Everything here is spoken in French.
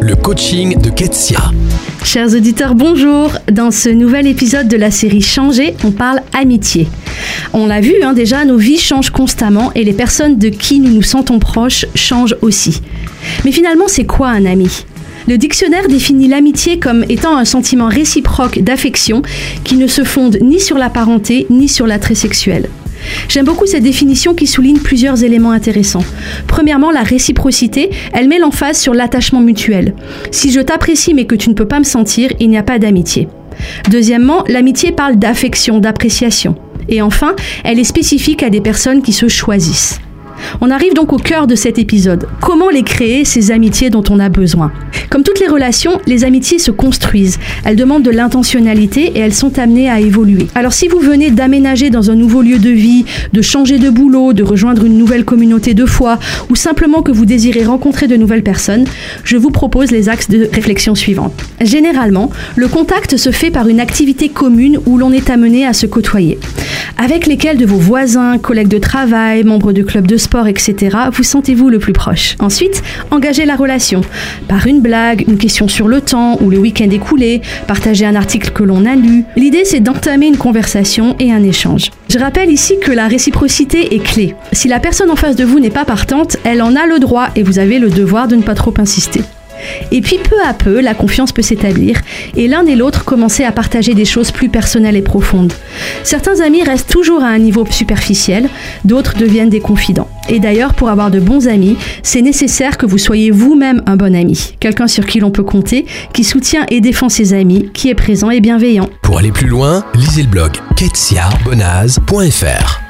Le coaching de Ketsia. Chers auditeurs, bonjour. Dans ce nouvel épisode de la série Changer, on parle amitié. On l'a vu hein, déjà, nos vies changent constamment et les personnes de qui nous nous sentons proches changent aussi. Mais finalement, c'est quoi un ami? Le dictionnaire définit l'amitié comme étant un sentiment réciproque d'affection qui ne se fonde ni sur la parenté ni sur l'attrait sexuel. J'aime beaucoup cette définition qui souligne plusieurs éléments intéressants. Premièrement, la réciprocité, elle met l'emphase sur l'attachement mutuel. Si je t'apprécie mais que tu ne peux pas me sentir, il n'y a pas d'amitié. Deuxièmement, l'amitié parle d'affection, d'appréciation. Et enfin, elle est spécifique à des personnes qui se choisissent. On arrive donc au cœur de cet épisode. Comment les créer, ces amitiés dont on a besoin? Comme toutes les relations, les amitiés se construisent. Elles demandent de l'intentionnalité et elles sont amenées à évoluer. Alors si vous venez d'aménager dans un nouveau lieu de vie, de changer de boulot, de rejoindre une nouvelle communauté de foi, ou simplement que vous désirez rencontrer de nouvelles personnes, je vous propose les axes de réflexion suivants. Généralement, le contact se fait par une activité commune où l'on est amené à se côtoyer. Avec lesquels de vos voisins, collègues de travail, membres de clubs de sport, etc., vous sentez-vous le plus proche Ensuite, engagez la relation. Par une blague, une question sur le temps ou le week-end écoulé, partager un article que l'on a lu. L'idée, c'est d'entamer une conversation et un échange. Je rappelle ici que la réciprocité est clé. Si la personne en face de vous n'est pas partante, elle en a le droit et vous avez le devoir de ne pas trop insister. Et puis peu à peu, la confiance peut s'établir et l'un et l'autre commencer à partager des choses plus personnelles et profondes. Certains amis restent toujours à un niveau superficiel, d'autres deviennent des confidents. Et d'ailleurs, pour avoir de bons amis, c'est nécessaire que vous soyez vous-même un bon ami, quelqu'un sur qui l'on peut compter, qui soutient et défend ses amis, qui est présent et bienveillant. Pour aller plus loin, lisez le blog ketsiabonaz.fr.